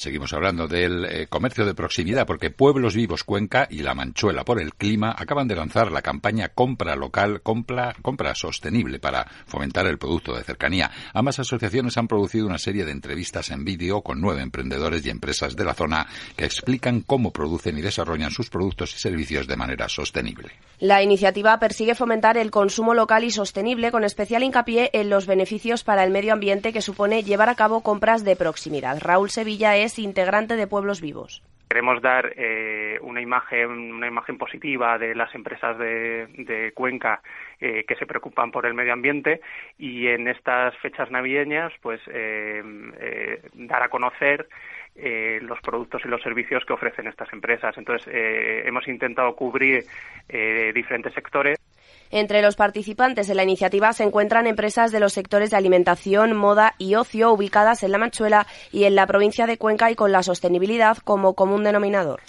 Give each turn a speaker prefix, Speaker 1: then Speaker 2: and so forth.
Speaker 1: Seguimos hablando del eh, comercio de proximidad porque Pueblos Vivos Cuenca y La Manchuela por el Clima acaban de lanzar la campaña Compra Local, Compra, compra Sostenible para fomentar el producto de cercanía. Ambas asociaciones han producido una serie de entrevistas en vídeo con nueve emprendedores y empresas de la zona que explican cómo producen y desarrollan sus productos y servicios de manera sostenible.
Speaker 2: La iniciativa persigue fomentar el consumo local y sostenible con especial hincapié en los beneficios para el medio ambiente que supone llevar a cabo compras de proximidad. Raúl Sevilla es integrante de Pueblos Vivos.
Speaker 3: Queremos dar eh, una imagen una imagen positiva de las empresas de, Cuenca eh, que se preocupan por el medio ambiente y en estas fechas navideñas pues eh, dar a conocer los productos y los servicios que ofrecen estas empresas. Entonces hemos intentado cubrir diferentes sectores
Speaker 2: entre los participantes de la iniciativa se encuentran empresas de los sectores de alimentación, moda y ocio ubicadas en La Manchuela y en la provincia de Cuenca y con la sostenibilidad como común denominador.